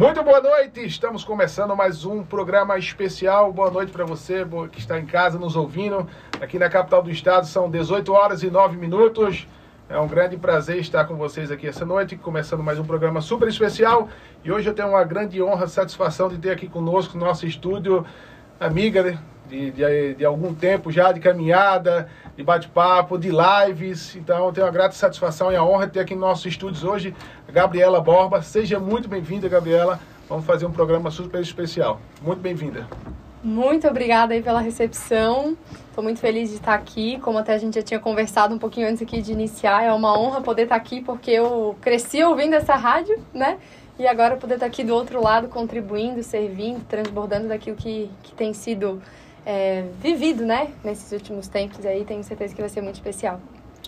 Muito boa noite, estamos começando mais um programa especial. Boa noite para você que está em casa nos ouvindo. Aqui na capital do estado são 18 horas e 9 minutos. É um grande prazer estar com vocês aqui essa noite, começando mais um programa super especial. E hoje eu tenho uma grande honra, satisfação de ter aqui conosco no nosso estúdio, amiga né, de, de, de algum tempo já, de caminhada, de bate-papo, de lives. Então tenho a grata satisfação e a honra de ter aqui no nossos estúdios hoje a Gabriela Borba. Seja muito bem-vinda, Gabriela. Vamos fazer um programa super especial. Muito bem-vinda. Muito obrigada aí pela recepção. Estou muito feliz de estar aqui. Como até a gente já tinha conversado um pouquinho antes aqui de iniciar, é uma honra poder estar aqui porque eu cresci ouvindo essa rádio, né? E agora poder estar aqui do outro lado, contribuindo, servindo, transbordando daquilo que, que tem sido é, vivido, né? Nesses últimos tempos aí, tenho certeza que vai ser muito especial.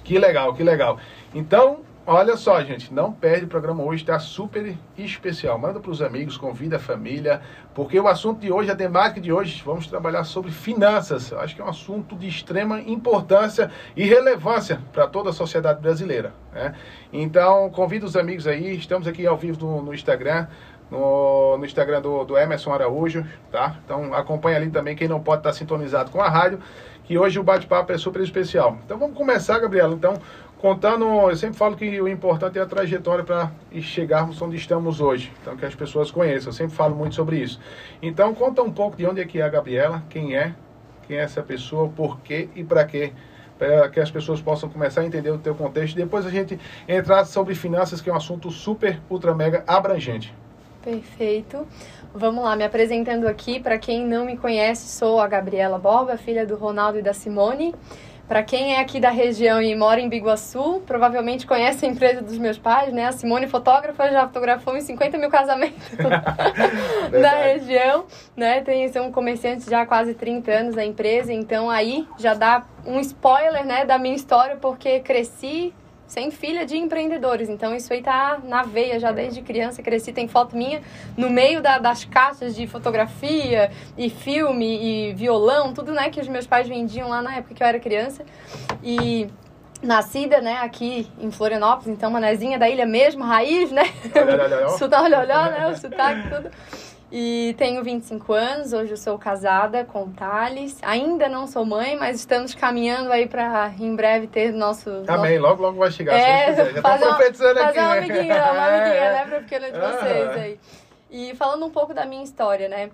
Que legal, que legal. Então, Olha só, gente, não perde o programa hoje, está super especial. Manda para os amigos, convida a família, porque o assunto de hoje, a temática de hoje, vamos trabalhar sobre finanças. Eu acho que é um assunto de extrema importância e relevância para toda a sociedade brasileira. Né? Então, convida os amigos aí, estamos aqui ao vivo no, no Instagram. No, no, Instagram do, do, Emerson Araújo, tá? Então acompanha ali também quem não pode estar sintonizado com a rádio, que hoje o bate-papo é super especial. Então vamos começar, Gabriela. Então, contando, eu sempre falo que o importante é a trajetória para chegarmos onde estamos hoje, então que as pessoas conheçam. Eu sempre falo muito sobre isso. Então conta um pouco de onde é que é a Gabriela, quem é, quem é essa pessoa, por quê e para quê, para que as pessoas possam começar a entender o teu contexto. Depois a gente entrar sobre finanças, que é um assunto super ultra mega abrangente. Perfeito. Vamos lá, me apresentando aqui, para quem não me conhece, sou a Gabriela Borba, filha do Ronaldo e da Simone. Para quem é aqui da região e mora em Biguaçu, provavelmente conhece a empresa dos meus pais, né? A Simone fotógrafa já fotografou em 50 mil casamentos da região, né? Tem um comerciante já há quase 30 anos da empresa, então aí já dá um spoiler, né, da minha história, porque cresci sem filha de empreendedores. Então isso aí tá na veia já desde criança, cresci, tem foto minha no meio da, das caixas de fotografia e filme e violão, tudo né que os meus pais vendiam lá na época que eu era criança. E nascida, né, aqui em Florianópolis, então manezinha da ilha mesmo, raiz, né? Olha, olha, olha. olha, olha, né? O sotaque, tudo. E tenho 25 anos, hoje eu sou casada com o Thales. Ainda não sou mãe, mas estamos caminhando aí para em breve ter nosso. Amém, nosso... logo, logo vai chegar. É, se Já fazer uma, fazer aqui. uma amiguinha, uma amiguinha, né, para pequena de vocês aí. E falando um pouco da minha história, né?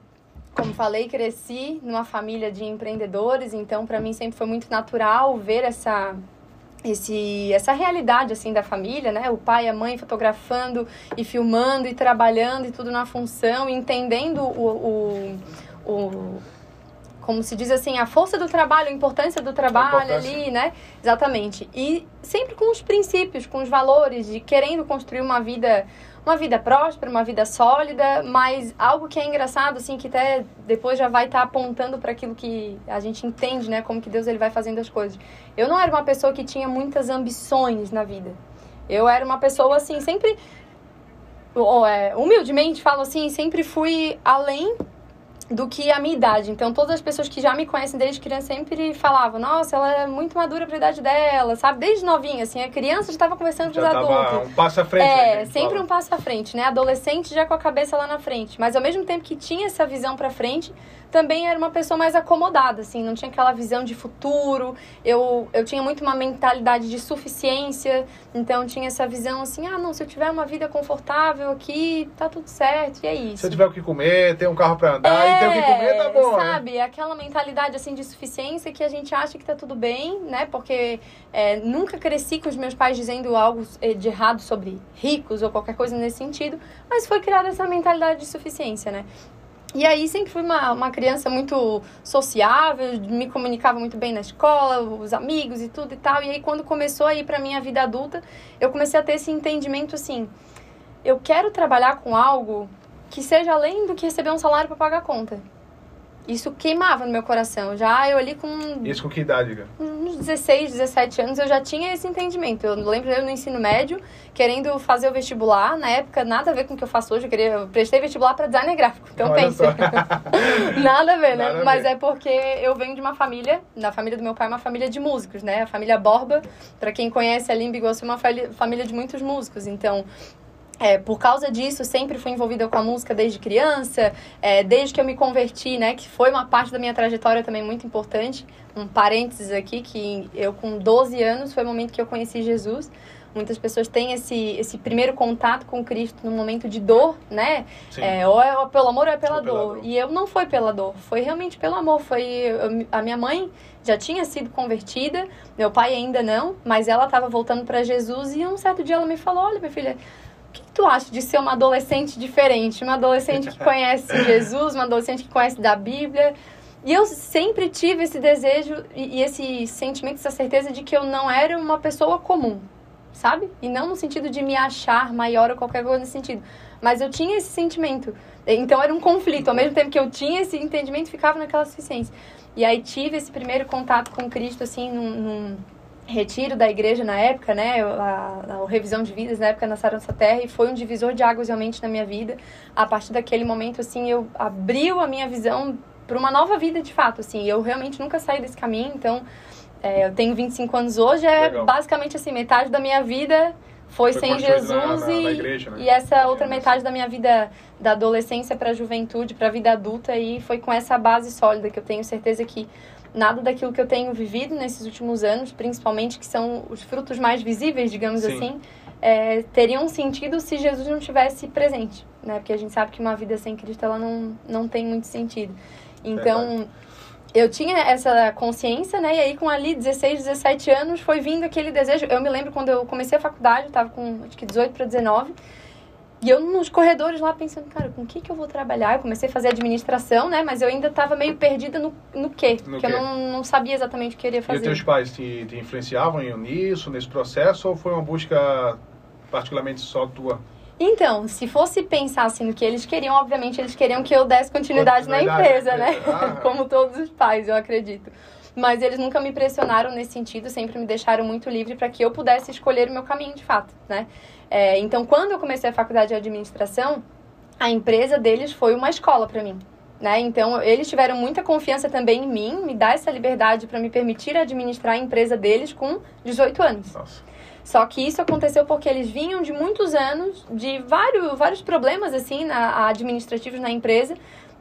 Como falei, cresci numa família de empreendedores, então para mim sempre foi muito natural ver essa esse essa realidade assim da família, né? O pai e a mãe fotografando e filmando e trabalhando e tudo na função, entendendo o, o, o como se diz assim, a força do trabalho, a importância do trabalho importância. ali, né? Exatamente. E sempre com os princípios, com os valores de querendo construir uma vida uma vida próspera, uma vida sólida, mas algo que é engraçado, assim, que até depois já vai estar tá apontando para aquilo que a gente entende, né? Como que Deus ele vai fazendo as coisas. Eu não era uma pessoa que tinha muitas ambições na vida. Eu era uma pessoa, assim, sempre... É, humildemente falo assim, sempre fui além do que a minha idade. Então, todas as pessoas que já me conhecem desde criança sempre falavam: Nossa, ela é muito madura para a idade dela, sabe? Desde novinha, assim, a criança já estava conversando com os adultos. um passo à frente. É, né, sempre fala. um passo à frente, né? Adolescente já com a cabeça lá na frente. Mas ao mesmo tempo que tinha essa visão para frente, também era uma pessoa mais acomodada, assim, não tinha aquela visão de futuro. Eu, eu tinha muito uma mentalidade de suficiência, então tinha essa visão assim: ah, não, se eu tiver uma vida confortável aqui, tá tudo certo, e é isso. Se eu tiver o que comer, ter um carro para andar é, e ter o que comer, tá bom. Né? Sabe, né? aquela mentalidade assim de suficiência que a gente acha que tá tudo bem, né? Porque é, nunca cresci com os meus pais dizendo algo eh, de errado sobre ricos ou qualquer coisa nesse sentido, mas foi criada essa mentalidade de suficiência, né? E aí sempre fui uma, uma criança muito sociável, me comunicava muito bem na escola, os amigos e tudo e tal. E aí quando começou a ir para minha vida adulta, eu comecei a ter esse entendimento assim, eu quero trabalhar com algo que seja além do que receber um salário para pagar a conta isso queimava no meu coração. Já eu ali com. Isso com que idade, cara? Uns 16, 17 anos eu já tinha esse entendimento. Eu lembro eu no ensino médio, querendo fazer o vestibular. Na época, nada a ver com o que eu faço hoje. Eu, queria, eu prestei vestibular para designer gráfico. Então pensa. nada a ver, né? Nada Mas ver. é porque eu venho de uma família, na família do meu pai, uma família de músicos, né? A família Borba, para quem conhece ali em Bigossi, é uma família de muitos músicos. Então, é, por causa disso, sempre fui envolvida com a música desde criança, é, desde que eu me converti, né? Que foi uma parte da minha trajetória também muito importante. Um parênteses aqui, que eu com 12 anos foi o momento que eu conheci Jesus. Muitas pessoas têm esse, esse primeiro contato com Cristo no momento de dor, né? É, ou é pelo amor ou é pela, ou dor. dor. E eu não foi pela dor, foi realmente pelo amor. Foi a minha mãe já tinha sido convertida, meu pai ainda não, mas ela estava voltando para Jesus e um certo dia ela me falou: "Olha, minha filha, tu acha de ser uma adolescente diferente, uma adolescente que conhece Jesus, uma adolescente que conhece da Bíblia?" E eu sempre tive esse desejo e, e esse sentimento, essa certeza de que eu não era uma pessoa comum, sabe? E não no sentido de me achar maior ou qualquer coisa nesse sentido. Mas eu tinha esse sentimento. Então era um conflito. Ao mesmo tempo que eu tinha esse entendimento, ficava naquela suficiência. E aí tive esse primeiro contato com Cristo, assim, num, num retiro da igreja na época, né? A, a, revisão de vidas na época na Sarança Terra. E foi um divisor de águas realmente na minha vida. A partir daquele momento, assim, eu abriu a minha visão para uma nova vida de fato, assim. Eu realmente nunca saí desse caminho, então é, eu tenho 25 anos hoje, é Legal. basicamente assim, metade da minha vida foi, foi sem Jesus na, na, e, na igreja, né? e essa outra metade da minha vida da adolescência para a juventude, para a vida adulta e foi com essa base sólida que eu tenho certeza que nada daquilo que eu tenho vivido nesses últimos anos, principalmente que são os frutos mais visíveis, digamos Sim. assim, é, teriam sentido se Jesus não tivesse presente, né? Porque a gente sabe que uma vida sem Cristo ela não, não tem muito sentido. Então, Verdade eu tinha essa consciência, né? E aí, com ali 16, 17 anos, foi vindo aquele desejo. Eu me lembro quando eu comecei a faculdade, eu tava com acho que 18 para 19. E eu nos corredores lá pensando, cara, com o que, que eu vou trabalhar? Eu comecei a fazer administração, né? Mas eu ainda estava meio perdida no, no quê? No porque quê? eu não, não sabia exatamente o que eu queria fazer. E os teus pais te, te influenciavam nisso, nesse processo? Ou foi uma busca particularmente só tua? Então, se fosse pensar assim no que eles queriam, obviamente eles queriam que eu desse continuidade, continuidade na empresa, né? Ah. Como todos os pais, eu acredito. Mas eles nunca me pressionaram nesse sentido, sempre me deixaram muito livre para que eu pudesse escolher o meu caminho de fato, né? É, então, quando eu comecei a faculdade de administração, a empresa deles foi uma escola para mim. Né? Então, eles tiveram muita confiança também em mim, me dar essa liberdade para me permitir administrar a empresa deles com 18 anos. Nossa. Só que isso aconteceu porque eles vinham de muitos anos, de vários, vários problemas, assim, na, administrativos na empresa.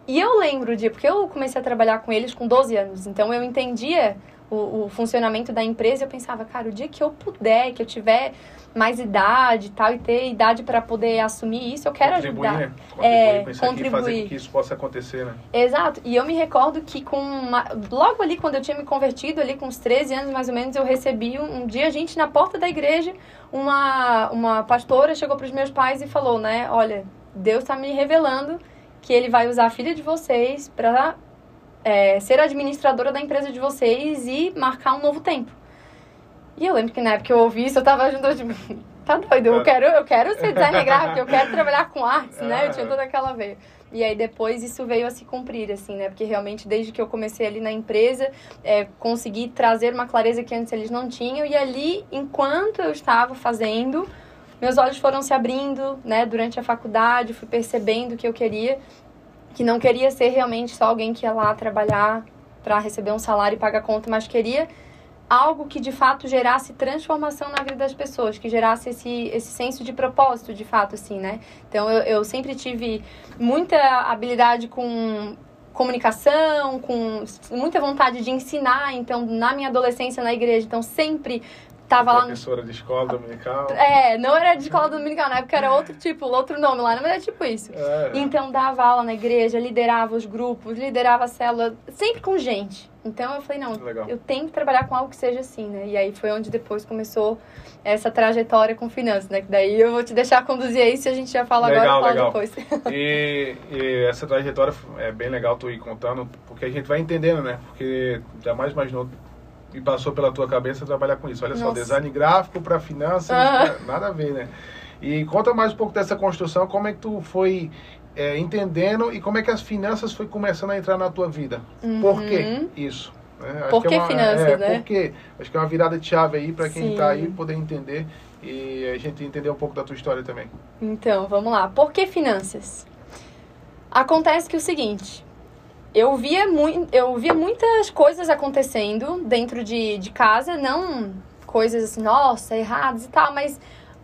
E eu lembro de, porque eu comecei a trabalhar com eles com 12 anos, então eu entendia o, o funcionamento da empresa, eu pensava, cara, o dia que eu puder, que eu tiver mais idade e tal, e ter idade para poder assumir isso, eu quero contribuir, ajudar. Né? Contribuir, é, contribuir. fazer que isso possa acontecer, né? Exato. E eu me recordo que com uma... logo ali, quando eu tinha me convertido, ali com uns 13 anos mais ou menos, eu recebi um, um dia, a gente na porta da igreja, uma, uma pastora chegou para os meus pais e falou, né, olha, Deus está me revelando que ele vai usar a filha de vocês para é, ser administradora da empresa de vocês e marcar um novo tempo. E eu lembro que na época que eu ouvi isso, eu tava junto, tipo, tá doido, eu quero, eu quero ser designer gráfico, eu quero trabalhar com artes, né? Eu tinha toda aquela veia. E aí depois isso veio a se cumprir, assim, né? Porque realmente desde que eu comecei ali na empresa, é, consegui trazer uma clareza que antes eles não tinham. E ali, enquanto eu estava fazendo, meus olhos foram se abrindo, né? Durante a faculdade, fui percebendo o que eu queria. Que não queria ser realmente só alguém que ia lá trabalhar para receber um salário e pagar conta, mas queria algo que de fato gerasse transformação na vida das pessoas, que gerasse esse, esse senso de propósito, de fato, assim, né? Então eu, eu sempre tive muita habilidade com comunicação, com muita vontade de ensinar, então na minha adolescência na igreja, então sempre tava lá. Professora de escola dominical. É, não era de escola dominical, na época era outro tipo, outro nome lá, não era tipo isso. É. Então dava aula na igreja, liderava os grupos, liderava a célula, sempre com gente. Então eu falei, não, Legal. eu tenho que trabalhar com algo que seja assim, né? E aí foi onde depois começou essa trajetória com finanças, né? Que daí eu vou te deixar conduzir aí se a gente já fala legal, agora ou fala depois. E, e, essa trajetória é bem legal tu ir contando, porque a gente vai entendendo, né? Porque jamais imaginou e passou pela tua cabeça trabalhar com isso. Olha Nossa. só, design gráfico para finanças, ah. nada a ver, né? E conta mais um pouco dessa construção, como é que tu foi é, entendendo e como é que as finanças foi começando a entrar na tua vida. Uhum. Por que isso? É, Por que, é uma, finanças, é, né? Porque acho que é uma virada de chave aí para quem está aí poder entender e a gente entender um pouco da tua história também. Então, vamos lá. Por que finanças? Acontece que é o seguinte, eu via, mu eu via muitas coisas acontecendo dentro de, de casa, não coisas assim, nossa, erradas e tal, mas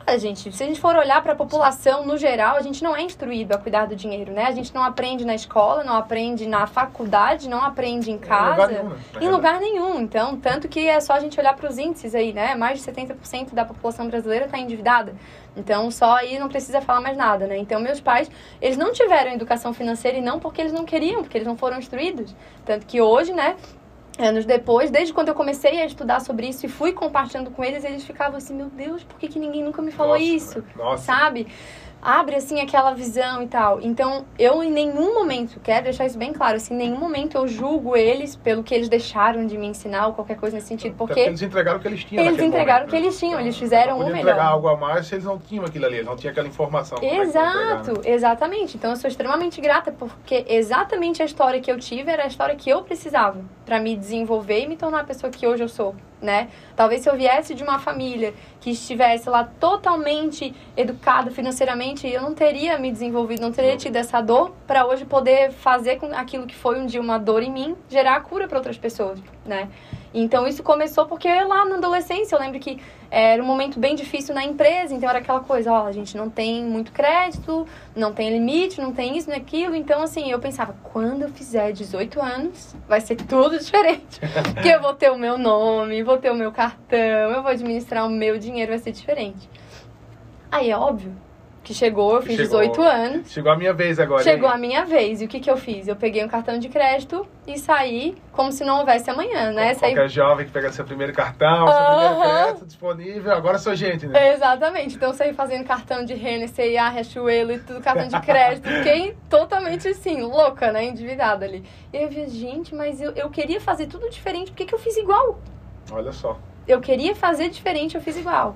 A gente, se a gente for olhar para a população no geral, a gente não é instruído a cuidar do dinheiro, né? A gente não aprende na escola, não aprende na faculdade, não aprende em casa, em lugar nenhum. Né? Em lugar nenhum. Então, tanto que é só a gente olhar para os índices aí, né? Mais de 70% da população brasileira está endividada. Então, só aí não precisa falar mais nada, né? Então, meus pais, eles não tiveram educação financeira e não porque eles não queriam, porque eles não foram instruídos. Tanto que hoje, né, anos depois, desde quando eu comecei a estudar sobre isso e fui compartilhando com eles, eles ficavam assim, meu Deus, por que, que ninguém nunca me falou Nossa, isso? Nossa. Sabe? Abre assim aquela visão e tal. Então, eu em nenhum momento, quero deixar isso bem claro, assim, em nenhum momento eu julgo eles pelo que eles deixaram de me ensinar ou qualquer coisa nesse sentido, porque eles entregaram o que eles tinham. Eles entregaram momento, o que né? eles tinham, eles fizeram não o melhor. entregar algo a mais se eles não tinham aquilo ali, eles não tinham aquela informação. é entregar, Exato, né? exatamente. Então eu sou extremamente grata porque exatamente a história que eu tive era a história que eu precisava para me desenvolver e me tornar a pessoa que hoje eu sou, né? Talvez se eu viesse de uma família que estivesse lá totalmente educada financeiramente, eu não teria me desenvolvido, não teria tido essa dor para hoje poder fazer com aquilo que foi um dia uma dor em mim gerar cura para outras pessoas, né? Então isso começou porque lá na adolescência eu lembro que era um momento bem difícil na empresa, então era aquela coisa, ó, a gente não tem muito crédito, não tem limite, não tem isso, nem aquilo. Então assim, eu pensava, quando eu fizer 18 anos, vai ser tudo diferente. Porque eu vou ter o meu nome, vou ter o meu cartão, eu vou administrar o meu dinheiro, vai ser diferente. Aí é óbvio que chegou, eu fiz Chegou. 18 anos. Chegou a minha vez agora. Chegou hein? a minha vez. E o que, que eu fiz? Eu peguei um cartão de crédito e saí como se não houvesse amanhã, né? Saí... Qualquer jovem que pega seu primeiro cartão, seu primeiro crédito disponível, agora sou gente, né? Exatamente. Então eu saí fazendo cartão de Renner, C&A, Riachuelo e tudo, cartão de crédito. Fiquei totalmente assim, louca, né? Endividada ali. E aí eu vi, gente, mas eu, eu queria fazer tudo diferente. Por que, que eu fiz igual? Olha só. Eu queria fazer diferente, eu fiz igual.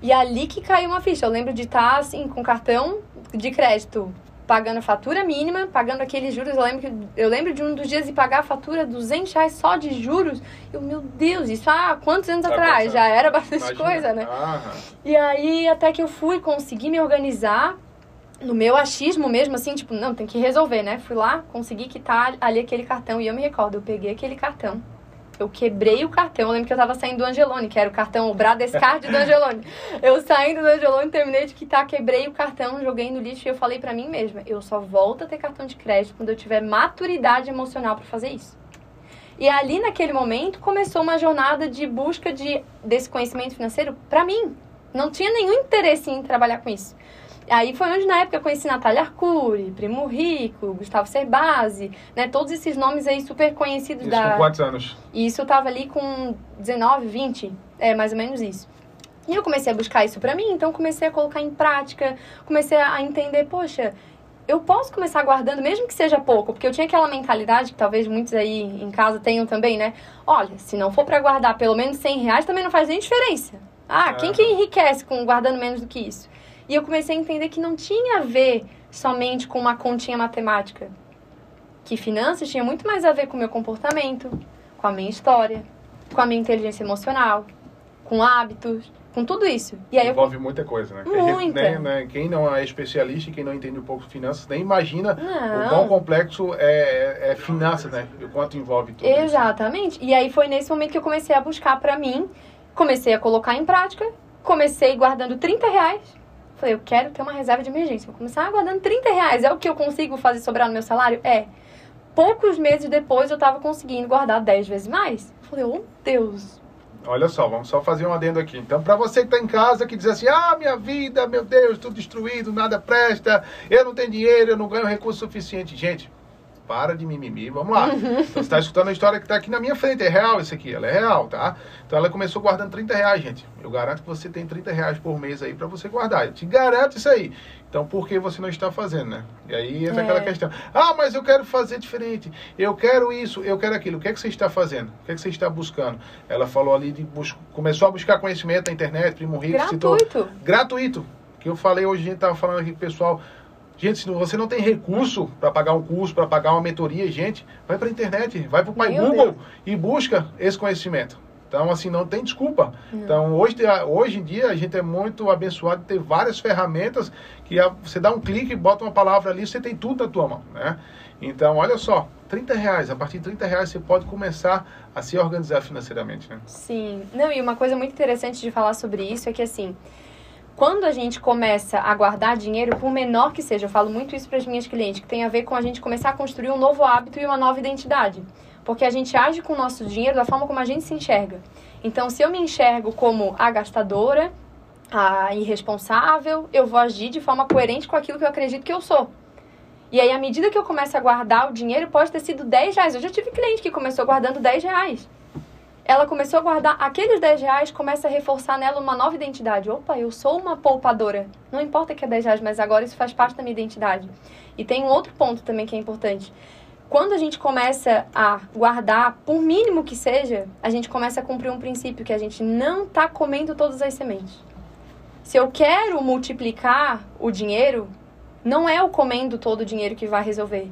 E ali que caiu uma ficha. Eu lembro de estar, assim, com cartão de crédito, pagando a fatura mínima, pagando aqueles juros. Eu lembro, que, eu lembro de um dos dias de pagar a fatura 200 reais só de juros. Eu, meu Deus, isso há quantos anos Tá atrás? passando. Já era bastante Imagina. coisa, né? Aham. E aí, até que eu fui conseguir me organizar no meu achismo mesmo, assim, tipo, não, tem que resolver, né? Fui lá, consegui quitar ali aquele cartão. E eu me recordo, eu peguei aquele cartão. Eu quebrei o cartão. Eu lembro que eu tava saindo do Angelone, que era o cartão, o Bradescard do Angelone. Eu saindo do Angelone, terminei de quitar, quebrei o cartão, joguei no lixo e eu falei pra mim mesma, eu só volto a ter cartão de crédito quando eu tiver maturidade emocional pra fazer isso. E ali naquele momento começou uma jornada de busca de desse conhecimento financeiro pra mim. Não tinha nenhum interesse em trabalhar com isso. Aí foi onde na época eu conheci Natália Arcuri, Primo Rico, Gustavo Cerbasi, né? Todos esses nomes aí super conhecidos Isso da com quantos anos? e isso eu tava ali com 19, 20, é mais ou menos isso. E eu comecei a buscar isso pra mim, então comecei a colocar em prática, comecei a entender, poxa, eu posso começar guardando, mesmo que seja pouco, porque eu tinha aquela mentalidade que talvez muitos aí em casa tenham também, né? Olha, se não for pra guardar pelo menos 100 reais, também não faz nem diferença. Ah, quem Aham. que enriquece com guardando menos do que isso? E eu comecei a entender que não tinha a ver somente com uma continha matemática. Que finanças tinha muito mais a ver com o meu comportamento, com a minha história, com a minha inteligência emocional, com hábitos, com tudo isso. E aí eu Envolve muita coisa, né? Gente Muita. né, Quem não é especialista e quem não entende um pouco de finanças, nem imagina o Não. quão complexo é, é finanças, né? E o quanto envolve tudo isso. Exatamente. E aí foi nesse momento que eu comecei a buscar pra mim, comecei a colocar em prática, comecei guardando 30 reais. Falei, eu quero ter uma reserva de emergência. Vou começar guardando 30 reais. É o que eu consigo fazer sobrar no meu salário? É. Poucos meses depois eu tava conseguindo guardar 10 vezes mais. Falei, oh Deus. Olha só, vamos só fazer um adendo aqui. Então, para você que tá em casa, que diz assim, ah, minha vida, meu Deus, tudo destruído, nada presta, eu não tenho dinheiro, eu não ganho recurso suficiente. Gente, para de mimimi, vamos lá. Então, você está escutando a história que está aqui na minha frente, é real isso aqui, ela é real, tá? Então, ela começou guardando 30 reais, gente. Eu garanto que você tem 30 reais por mês aí para você guardar. Eu te garanto isso aí. Então, por que você não está fazendo, né? E aí entra É. aquela questão. Ah, mas eu quero fazer diferente. Eu quero isso, eu quero aquilo. O que é que você está fazendo? O que é que você está buscando? Ela falou ali de bus... começou a buscar conhecimento na internet, Primo Rico citou Gratuito. gratuito. Que eu falei hoje, a gente tava falando aqui com o pessoal. Gente, se você não tem recurso para pagar um curso, para pagar uma mentoria, gente, vai para a internet, vai para o Pai Meu Google Deus. e busca esse conhecimento. Então, assim, não tem desculpa. Não. Então, hoje, hoje em dia, a gente é muito abençoado de ter várias ferramentas que você dá um clique, bota uma palavra ali, você tem tudo na tua mão, né? Então, olha só, 30 reais, a partir de 30 reais você pode começar a se organizar financeiramente, né? Sim. Não, e uma coisa muito interessante de falar sobre isso é que, assim, quando a gente começa a guardar dinheiro, por menor que seja, eu falo muito isso para as minhas clientes, que tem a ver com a gente começar a construir um novo hábito e uma nova identidade. Porque a gente age com o nosso dinheiro da forma como a gente se enxerga. Então, se eu me enxergo como a gastadora, a irresponsável, eu vou agir de forma coerente com aquilo que eu acredito que eu sou. E aí, à medida que eu começo a guardar o dinheiro, pode ter sido 10 reais. Eu já tive cliente que começou guardando 10 reais ela começou a guardar aqueles 10 reais, começa a reforçar nela uma nova identidade. Opa, eu sou uma poupadora. Não importa que é 10 reais, mas agora isso faz parte da minha identidade. E tem um outro ponto também que é importante. Quando a gente começa a guardar, por mínimo que seja, a gente começa a cumprir um princípio que a gente não está comendo todas as sementes. Se eu quero multiplicar o dinheiro, não é o comendo todo o dinheiro que vai resolver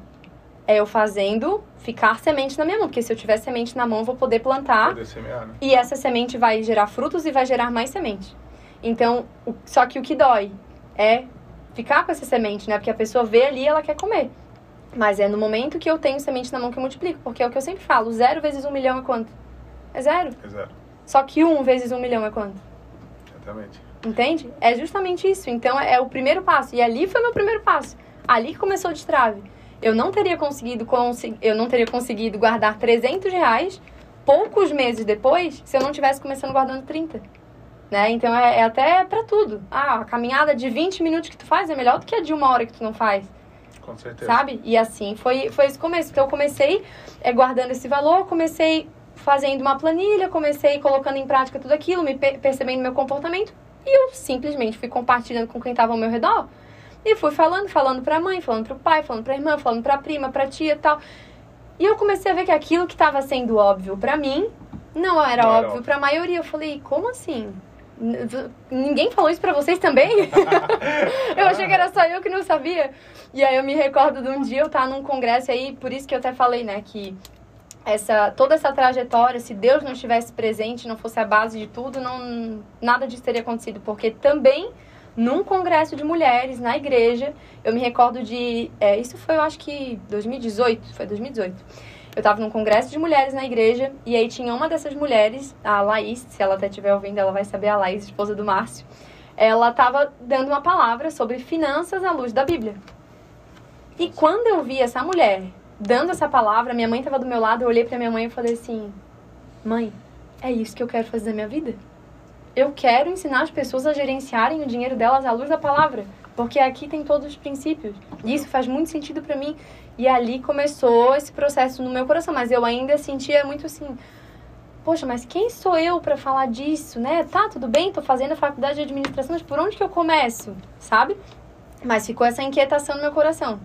é eu fazendo ficar semente na minha mão. Porque se eu tiver semente na mão, vou poder plantar. Poder semear, né? E essa semente vai gerar frutos e vai gerar mais semente. Então, o, só que o que dói é ficar com essa semente, né? Porque a pessoa vê ali e ela quer comer. Mas é no momento que eu tenho semente na mão que eu multiplico. Porque é o que eu sempre falo: zero vezes um milhão é quanto? É zero. É zero. Só que um vezes um milhão é quanto? Exatamente. Entende? É justamente isso. Então, é, é o primeiro passo. E ali foi meu primeiro passo. Ali que começou o destrave eu não teria conseguido eu não teria conseguido guardar 300 reais poucos meses depois se eu não tivesse começando guardando 30. Né? Então é, é até para tudo. Ah, a caminhada de 20 minutos que tu faz é melhor do que a de uma hora que tu não faz. Com certeza. Sabe? E assim foi, foi esse começo. Então eu comecei é, guardando esse valor, comecei fazendo uma planilha, comecei colocando em prática tudo aquilo, me percebendo meu comportamento e eu simplesmente fui compartilhando com quem estava ao meu redor. E fui falando, falando pra mãe, falando pro pai, falando pra irmã, falando pra prima, pra tia e tal. E eu comecei a ver que aquilo que estava sendo óbvio para mim não era não óbvio para a maioria. Eu falei, como assim? Ninguém falou isso para vocês também? eu achei que era só eu que não sabia. E aí eu me recordo de um dia eu estar num congresso aí, por isso que eu até falei, né, que essa toda essa trajetória, se Deus não estivesse presente, não fosse a base de tudo, não nada disso teria acontecido, porque também num congresso de mulheres na igreja. Eu me recordo de. É, isso foi, eu acho que 2018. Foi 2018. Eu estava num congresso de mulheres na igreja e aí tinha uma dessas mulheres, a Laís, se ela até estiver ouvindo, ela vai saber, a Laís, esposa do Márcio. Ela estava dando uma palavra sobre finanças à luz da Bíblia. E quando eu vi essa mulher dando essa palavra, minha mãe estava do meu lado, eu olhei para minha mãe e falei assim: Mãe, é isso que eu quero fazer na minha vida? Eu quero ensinar as pessoas a gerenciarem o dinheiro delas à luz da palavra, porque aqui tem todos os princípios. E isso faz muito sentido para mim. E ali começou esse processo no meu coração, mas eu ainda sentia muito assim, poxa, mas quem sou eu para falar disso, né? Tá, tudo bem, tô fazendo a faculdade de administração, mas por onde que eu começo, sabe? Mas ficou essa inquietação no meu coração.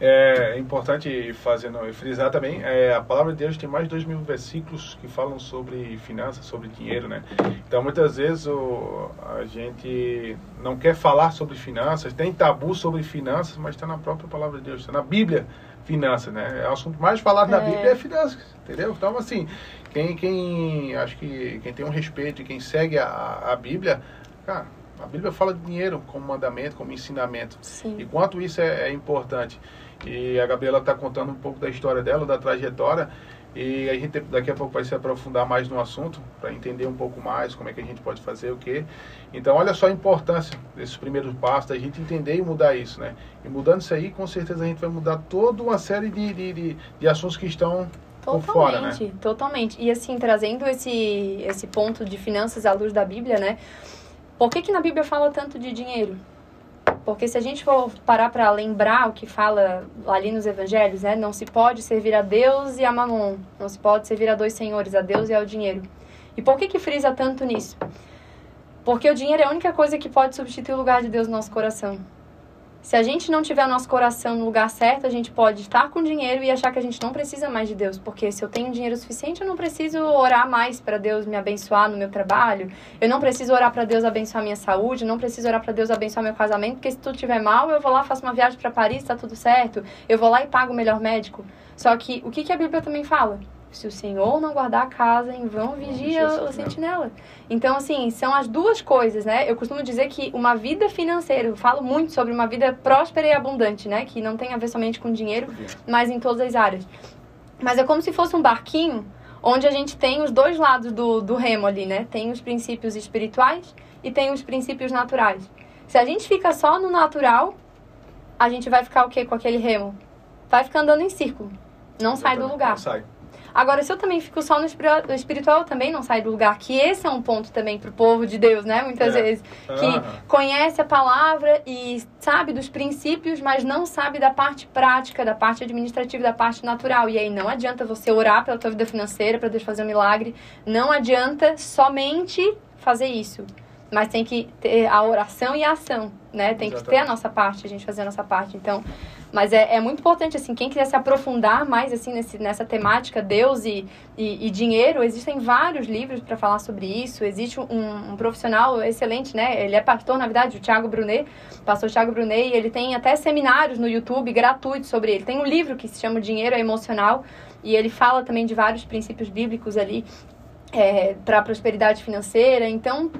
É importante fazendo, frisar também, é, a palavra de Deus tem mais de dois mil versículos que falam sobre finanças, sobre dinheiro, né? Então, muitas vezes o, a gente não quer falar sobre finanças, tem tabu sobre finanças, mas está na própria palavra de Deus, está na Bíblia, finanças, né? É o assunto mais falado é. na Bíblia é finanças, entendeu? Então, assim, quem, quem, acho que quem tem um respeito e quem segue a, a Bíblia, cara, a Bíblia fala de dinheiro como mandamento, como ensinamento. Sim. E quanto isso é, é importante. E a Gabriela está contando um pouco da história dela, da trajetória. E a gente daqui a pouco vai se aprofundar mais no assunto, para entender um pouco mais como é que a gente pode fazer o quê. Então, olha só a importância desses primeiros passos, da gente entender e mudar isso, né? E mudando isso aí, com certeza a gente vai mudar toda uma série de, de, de, de assuntos que estão Totalmente, fora, né? totalmente. E assim, trazendo esse, esse ponto de finanças à luz da Bíblia, né? Por que, que na Bíblia fala tanto de dinheiro? Porque se a gente for parar para lembrar o que fala ali nos evangelhos, né? Não se pode servir a Deus e a Mamon. Não se pode servir a dois senhores, a Deus e ao dinheiro. E por que que frisa tanto nisso? Porque o dinheiro é a única coisa que pode substituir o lugar de Deus no nosso coração. Se a gente não tiver nosso coração no lugar certo, a gente pode estar com dinheiro e achar que a gente não precisa mais de Deus, porque se eu tenho dinheiro suficiente, eu não preciso orar mais para Deus me abençoar no meu trabalho, eu não preciso orar para Deus abençoar minha saúde, eu não preciso orar para Deus abençoar meu casamento, porque se tudo estiver mal, eu vou lá, faço uma viagem para Paris, está tudo certo, eu vou lá e pago o melhor médico. Só que o que, que a Bíblia também fala? Se o Senhor não guardar a casa, em vão vigia o sentinela. Então, assim, são as duas coisas, né? Eu costumo dizer que uma vida financeira, eu falo muito sobre uma vida próspera e abundante, né? Que não tem a ver somente com dinheiro, mas em todas as áreas. Mas é como se fosse um barquinho onde a gente tem os dois lados do, do remo ali, né? Tem os princípios espirituais e tem os princípios naturais. Se a gente fica só no natural, a gente vai ficar o quê com aquele remo? Vai ficar andando em círculo. Não sai do lugar. Não sai. Agora, se eu também fico só no espiritual, eu também não saio do lugar. Que esse é um ponto também pro povo de Deus, né? Muitas é. vezes. Que conhece a palavra e sabe dos princípios, mas não sabe da parte prática, da parte administrativa, da parte natural. E aí não adianta você orar pela tua vida financeira, para Deus fazer um milagre. Não adianta somente fazer isso. Mas tem que ter a oração e a ação, né? Tem Exatamente. que ter a nossa parte, a gente fazer a nossa parte. Então, mas é, é muito importante, assim, quem quiser se aprofundar mais, assim, nesse, nessa temática, Deus e, e, e dinheiro, existem vários livros para falar sobre isso. Existe um, um, profissional excelente, né? Ele é pastor, na verdade, o Thiago Brunet, pastor Thiago Brunet, e ele tem até seminários no YouTube gratuitos sobre ele. Tem um livro que se chama Dinheiro é Emocional, e ele fala também de vários princípios bíblicos ali é, para prosperidade financeira. Então,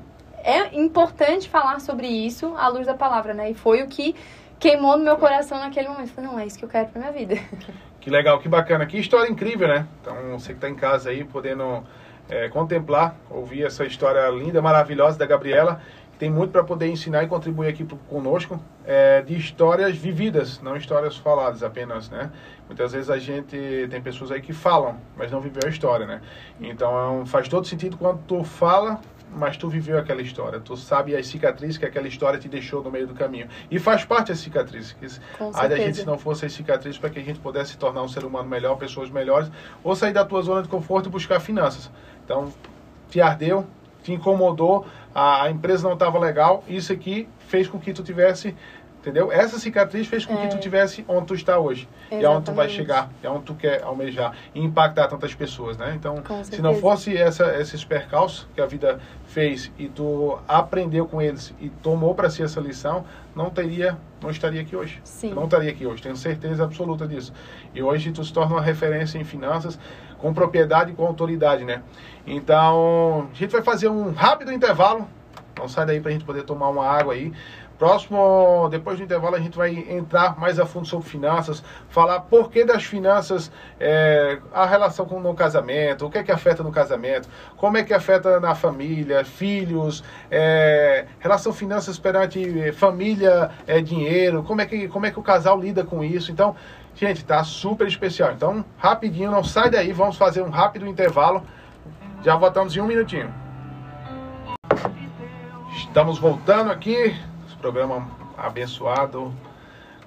é importante falar sobre isso à luz da palavra, né? E foi o que queimou no meu coração naquele momento. Falei, não, é isso que eu quero pra minha vida. Que legal, que bacana. Que história incrível, né? Então, você que tá em casa aí, podendo é, contemplar, ouvir essa história linda, maravilhosa da Gabriela, que tem muito para poder ensinar e contribuir aqui conosco, é, de histórias vividas, não histórias faladas apenas, né? Muitas vezes a gente tem pessoas aí que falam, mas não viveu a história, né? Então, faz todo sentido quando tu fala mas tu viveu aquela história, tu sabe as cicatrizes que aquela história te deixou no meio do caminho. E faz parte das cicatrizes. Aí a gente, se não fosse as cicatrizes, para que a gente pudesse se tornar um ser humano melhor, pessoas melhores, ou sair da tua zona de conforto e buscar finanças. Então, te ardeu, te incomodou, a, a empresa não estava legal, isso aqui fez com que tu tivesse Entendeu? Essa cicatriz fez com é. que tu é. tivesse onde tu está hoje. Exatamente. E aonde tu vai chegar. E aonde tu quer almejar. E impactar tantas pessoas, né? Então, se não fosse essa, esses percalços que a vida fez e tu aprendeu com eles e tomou para si essa lição, não teria, não estaria aqui hoje. Sim. Não estaria aqui hoje. Tenho certeza absoluta disso. E hoje tu se torna uma referência em finanças com propriedade e com autoridade, né? Então, a gente vai fazer um rápido intervalo. Então sai daí para a gente poder tomar uma água aí. Próximo, depois do intervalo, a gente vai entrar mais a fundo sobre finanças, falar por que das finanças, é, a relação com no casamento, o que é que afeta no casamento, como é que afeta na família, filhos, é, relação finanças perante família, é, dinheiro, como é, que, como é que o casal lida com isso. Então, gente, tá super especial. Então, rapidinho, não sai daí, vamos fazer um rápido intervalo. Já voltamos em um minutinho. Estamos voltando aqui programa abençoado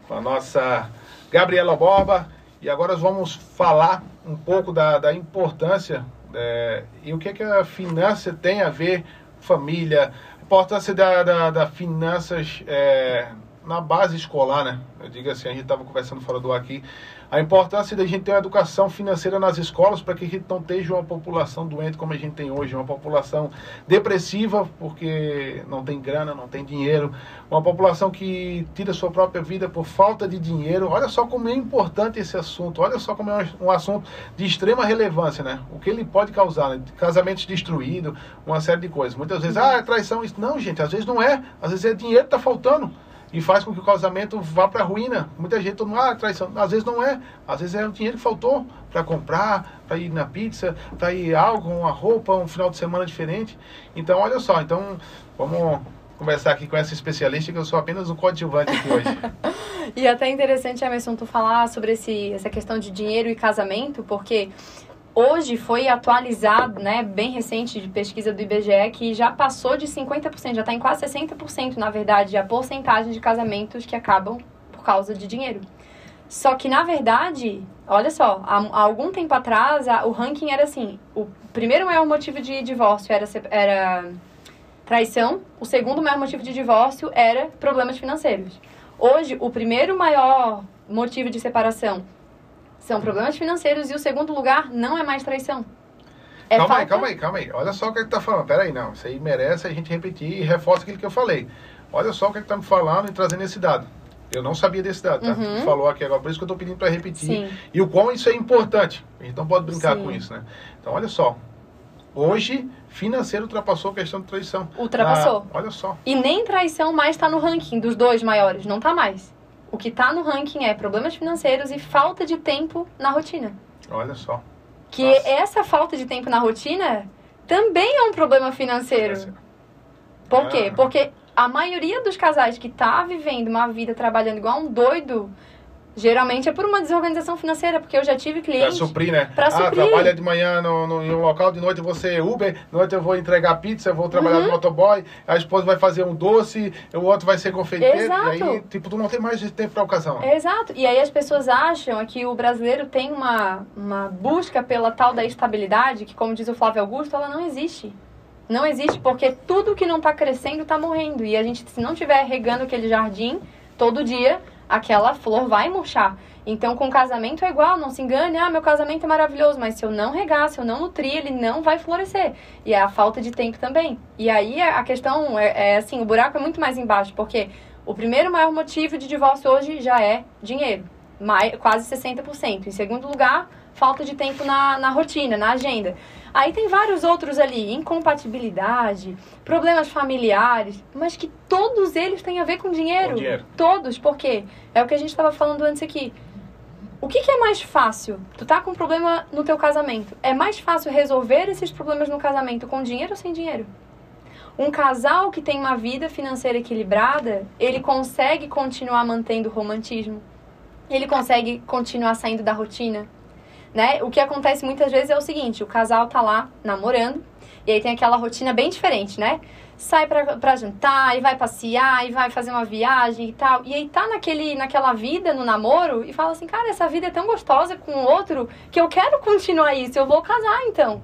com a nossa Gabriela Borba. E agora vamos falar um pouco da, da importância é, e o que, que a finança tem a ver família, a importância da, da, da finanças é, na base escolar, né? Eu digo assim, a gente estava conversando fora do ar aqui, a importância da gente ter uma educação financeira nas escolas para que a gente não esteja uma população doente como a gente tem hoje, uma população depressiva porque não tem grana, não tem dinheiro, uma população que tira sua própria vida por falta de dinheiro. Olha só como é importante esse assunto, olha só como é um assunto de extrema relevância, né? O que ele pode causar, né? casamentos destruídos, uma série de coisas. Muitas vezes, ah, é traição, isso. Não, gente, às vezes não é, às vezes é dinheiro que está faltando e faz com que o casamento vá para a ruína. Muita gente, mundo, ah, traição. Às vezes não é. Às vezes é o dinheiro que faltou para comprar, para ir na pizza, para ir algo, uma roupa, um final de semana diferente. Então, olha só. Então, vamos conversar aqui com essa especialista, que eu sou apenas um coadjuvante aqui hoje. e até interessante, Emerson, tu falar sobre esse, essa questão de dinheiro e casamento, porque hoje foi atualizado, né, bem recente de pesquisa do IBGE, que já passou de 50%, já está em quase 60%, na verdade, a porcentagem de casamentos que acabam por causa de dinheiro. Só que, na verdade, olha só, há, há algum tempo atrás, a, o ranking era assim, o primeiro maior motivo de divórcio era, era traição, o segundo maior motivo de divórcio era problemas financeiros. Hoje, o primeiro maior motivo de separação são problemas financeiros e o segundo lugar não é mais traição. É calma falta... aí, calma aí, calma aí. Olha só o que ele está falando. Pera aí, não. Isso aí merece a gente repetir e reforça aquilo que eu falei. Olha só o que ele está me falando e trazendo esse dado. Eu não sabia desse dado, tá? Uhum. Falou aqui agora, por isso que eu estou pedindo para repetir. Sim. E o quão isso é importante. A gente não pode brincar Sim. com isso, né? Então, olha só. Hoje, financeiro ultrapassou a questão de traição. Ultrapassou. Ah, olha só. E nem traição mais está no ranking dos dois maiores. Não está mais. O que está no ranking é problemas financeiros e falta de tempo na rotina. Olha só. Que Nossa. essa falta de tempo na rotina também é um problema financeiro. Por ah. quê? Porque a maioria dos casais que tá vivendo uma vida trabalhando igual um doido Geralmente é por uma desorganização financeira, porque eu já tive clientes. Pra suprir, né? Pra ah, suprir. trabalha de manhã no, no, em um local, de noite vou ser Uber, de noite eu vou entregar pizza, eu vou trabalhar uhum. no motoboy, a esposa vai fazer um doce, o outro vai ser confeiteiro. Exato. E aí, tipo, tu não tem mais tempo pra ocasião. Exato. E aí as pessoas acham que o brasileiro tem uma, uma busca pela tal da estabilidade, que, como diz o Flávio Augusto, ela não existe. Não existe, porque tudo que não está crescendo está morrendo. E a gente, se não estiver regando aquele jardim todo dia, aquela flor vai murchar. Então, com casamento é igual, não se engane, ah, meu casamento é maravilhoso, mas se eu não regar, se eu não nutrir, ele não vai florescer. E é a falta de tempo também. E aí a questão é, é assim, o buraco é muito mais embaixo, porque o primeiro maior motivo de divórcio hoje já é dinheiro, mais, quase 60%. Em segundo lugar, falta de tempo na, na rotina, na agenda. Aí tem vários outros ali, incompatibilidade, problemas familiares, mas que todos eles têm a ver com dinheiro. Com dinheiro. Todos, porque é o que a gente estava falando antes aqui. O que, que, é mais fácil? Tu tá com um problema no teu casamento. É mais fácil resolver esses problemas no casamento com dinheiro ou sem dinheiro? Um casal que tem uma vida financeira equilibrada, ele consegue continuar mantendo o romantismo. Ele consegue continuar saindo da rotina né? O que acontece muitas vezes é o seguinte, o casal tá lá namorando, e aí tem aquela rotina bem diferente, né? Sai pra, pra jantar, e vai passear, e vai fazer uma viagem e tal. E aí tá naquele, naquela vida, no namoro, e fala assim, cara, essa vida é tão gostosa com o outro, que eu quero continuar isso, eu vou casar então.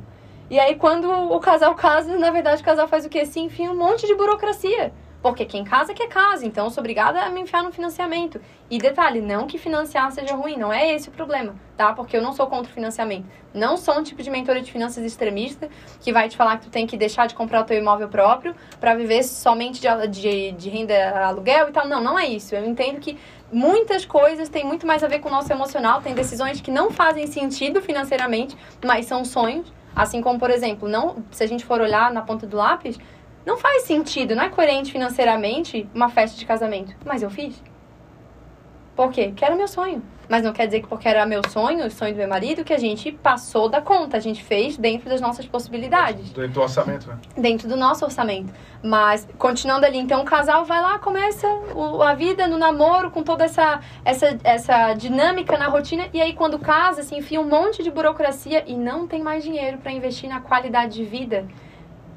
E aí quando o casal casa, na verdade o casal faz o quê? Se enfia um monte de burocracia. Porque quem casa quer casa, então eu sou obrigada a me enfiar no financiamento. E detalhe, não que financiar seja ruim, não é esse o problema, tá? Porque eu não sou contra o financiamento. Não sou um tipo de mentora de finanças extremista que vai te falar que tu tem que deixar de comprar o teu imóvel próprio para viver somente de, de, de renda aluguel e tal. Não, não é isso. Eu entendo que muitas coisas têm muito mais a ver com o nosso emocional, tem decisões que não fazem sentido financeiramente, mas são sonhos. Assim como, por exemplo, não, se a gente for olhar na ponta do lápis, não faz sentido, não é coerente financeiramente uma festa de casamento. Mas eu fiz. Por quê? Porque era meu sonho. Mas não quer dizer que porque era meu sonho, o sonho do meu marido, que a gente passou da conta. A gente fez dentro das nossas possibilidades. Dentro do orçamento, né? Dentro do nosso orçamento. Mas, continuando ali, então o casal vai lá, começa a vida no namoro, com toda essa, essa, essa dinâmica na rotina. E aí, quando casa, se enfia um monte de burocracia e não tem mais dinheiro para investir na qualidade de vida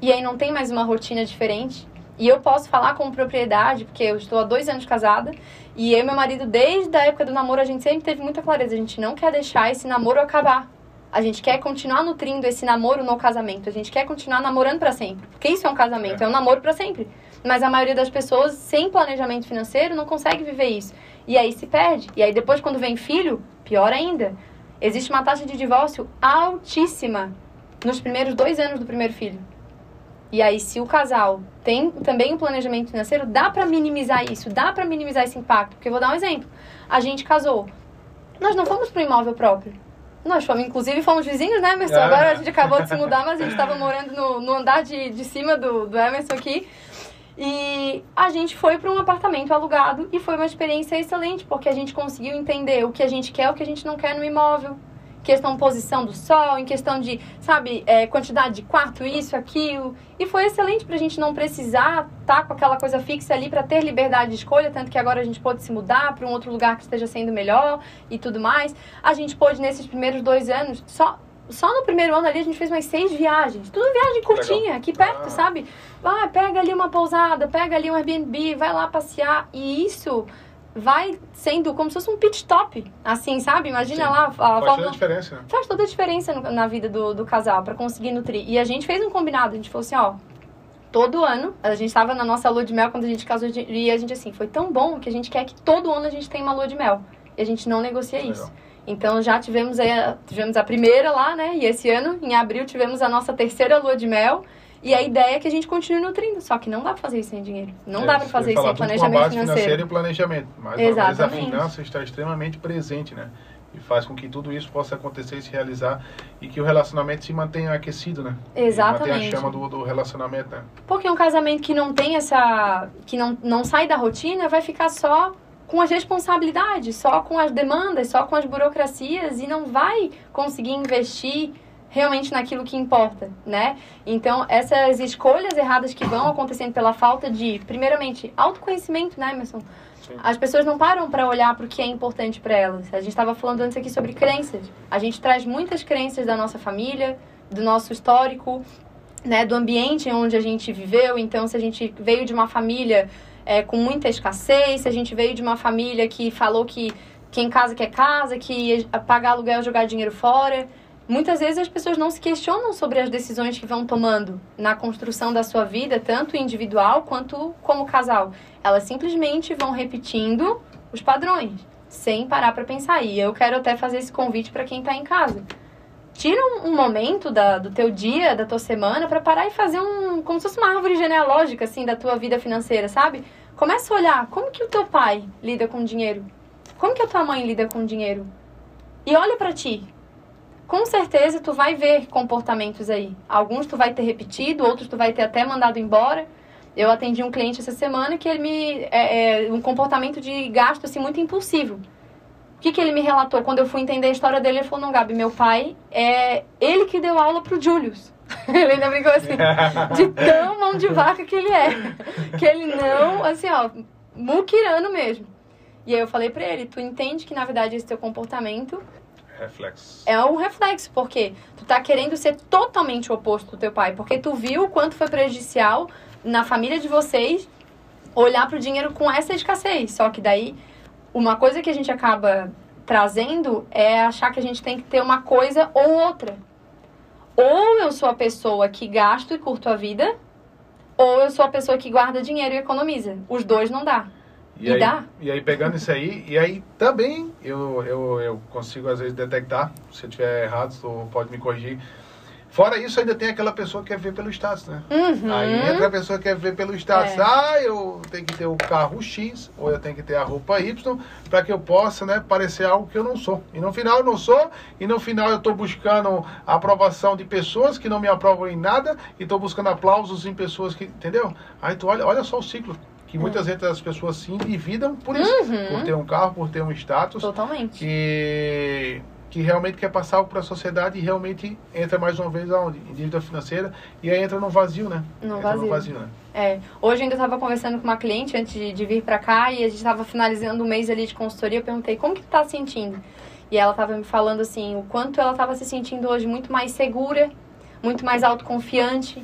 e aí não tem mais uma rotina diferente. E eu posso falar com propriedade, porque eu estou há dois anos casada, e eu e meu marido, desde a época do namoro, a gente sempre teve muita clareza. A gente não quer deixar esse namoro acabar. A gente quer continuar nutrindo esse namoro no casamento. A gente quer continuar namorando para sempre. Porque isso é um casamento, é, é um namoro para sempre. Mas a maioria das pessoas, sem planejamento financeiro, não consegue viver isso. E aí se perde. E aí depois, quando vem filho, pior ainda. Existe uma taxa de divórcio altíssima nos primeiros dois anos do primeiro filho. E aí, se o casal tem também um planejamento financeiro, dá para minimizar isso, dá para minimizar esse impacto. Porque eu vou dar um exemplo. A gente casou. Nós não fomos pro imóvel próprio. Nós fomos, inclusive, fomos vizinhos, né, Emerson? Agora a gente acabou de se mudar, mas a gente estava morando no, no, andar de, de cima do, do Emerson aqui. E a gente foi para um apartamento alugado e foi uma experiência excelente, porque a gente conseguiu entender o que a gente quer e o que a gente não quer no imóvel questão posição do sol, em questão de, sabe, é, quantidade de quarto, isso, aquilo. E foi excelente para a gente não precisar estar tá com aquela coisa fixa ali para ter liberdade de escolha, tanto que agora a gente pode se mudar para um outro lugar que esteja sendo melhor e tudo mais. A gente pôde, nesses primeiros dois anos, só. Só no primeiro ano ali a gente fez mais seis viagens. Tudo viagem curtinha, Legal. aqui perto, ah. sabe? Vai, pega ali uma pousada, pega ali um Airbnb, vai lá passear. E isso vai sendo como se fosse um pit stop, assim, sabe? Imagina Sim. lá a Faz toda a diferença, né? Faz toda a diferença no, na vida do, do casal para conseguir nutrir. E a gente fez um combinado, a gente falou assim, ó, todo ano, a gente estava na nossa lua de mel quando a gente casou e a gente assim, foi tão bom que a gente quer que todo ano a gente tenha uma lua de mel. E a gente não negocia isso. Então já tivemos aí, a, tivemos a primeira lá, né? E esse ano, em abril, tivemos a nossa terceira lua de mel. E a ideia é que a gente continue nutrindo, só que não dá para fazer isso sem dinheiro. Não é, dá para fazer isso sem planejamento com a base financeiro. e planejamento. Mas Exatamente. a finança está extremamente presente, né? E faz com que tudo isso possa acontecer e se realizar e que o relacionamento se mantenha aquecido, né? Exatamente. Mantenha a chama do, do relacionamento, né? Porque um casamento que não tem essa... que não, não sai da rotina vai ficar só com as responsabilidades, só com as demandas, só com as burocracias e não vai conseguir investir realmente naquilo que importa, né? Então, essas escolhas erradas que vão acontecendo pela falta de, primeiramente, autoconhecimento, né, Emerson? Sim. As pessoas não param para olhar para o que é importante para elas. A gente estava falando antes aqui sobre crenças. A gente traz muitas crenças da nossa família, do nosso histórico, né, do ambiente onde a gente viveu. Então, se a gente veio de uma família é, com muita escassez, se a gente veio de uma família que falou que quem casa quer casa, que pagar aluguel é jogar dinheiro fora. Muitas vezes as pessoas não se questionam sobre as decisões que vão tomando na construção da sua vida, tanto individual quanto como casal. Elas simplesmente vão repetindo os padrões, sem parar para pensar. E eu quero até fazer esse convite para quem está em casa tira um, momento da, do teu dia, da tua semana, para parar e fazer um. como se fosse uma árvore genealógica, assim, da tua vida financeira, sabe? Começa a olhar como que o teu pai lida com dinheiro. Como que a tua mãe lida com dinheiro. E olha para ti. Com certeza tu vai ver comportamentos aí. Alguns tu vai ter repetido, outros tu vai ter até mandado embora. Eu atendi um cliente essa semana que ele me. É, é um comportamento de gasto assim, muito impulsivo. O que, que ele me relatou? Quando eu fui entender a história dele, ele falou: Não, Gabi, meu pai é ele que deu aula pro Julius. ele ainda brincou assim, de tão mão de vaca que ele é. Que ele não, assim, ó, muquirano mesmo. E aí eu falei pra ele: Tu entende que na verdade esse teu comportamento reflexo. É um reflexo, porque tu tá querendo ser totalmente o oposto do teu pai, porque tu viu o quanto foi prejudicial na família de vocês olhar pro dinheiro com essa escassez. Só que daí uma coisa que a gente acaba trazendo é achar que a gente tem que ter uma coisa ou outra. Ou eu sou a pessoa que gasto e curto a vida, ou eu sou a pessoa que guarda dinheiro e economiza. Os dois não dá. E, e aí, dá. E aí, pegando isso aí, e aí também eu, eu, eu consigo às vezes detectar, se eu estiver errado, tu pode me corrigir Fora isso, ainda tem aquela pessoa que quer ver pelo status, né? Uhum. Aí entra a pessoa que quer ver pelo status. É. Ah, eu tenho que ter o carro X, ou eu tenho que ter a roupa Y, para que eu possa, né, parecer algo que eu não sou. E no final eu não sou, e no final eu estou buscando a aprovação de pessoas que não me aprovam em nada, e estou buscando aplausos em pessoas que. Entendeu? Aí tu olha, olha só o ciclo que muitas vezes as pessoas se endividam por isso, uhum. por ter um carro, por ter um status. Totalmente. Que que realmente quer passar algo para a sociedade e realmente entra mais uma vez aonde? Em dívida financeira e aí entra no vazio, né? No entra vazio. No vazio né? É. Hoje ainda estava conversando com uma cliente antes de, de vir para cá e a gente estava finalizando um mês ali de consultoria. Eu perguntei como que tu tá sentindo? E ela estava me falando assim, o quanto ela estava se sentindo hoje muito mais segura, muito mais autoconfiante,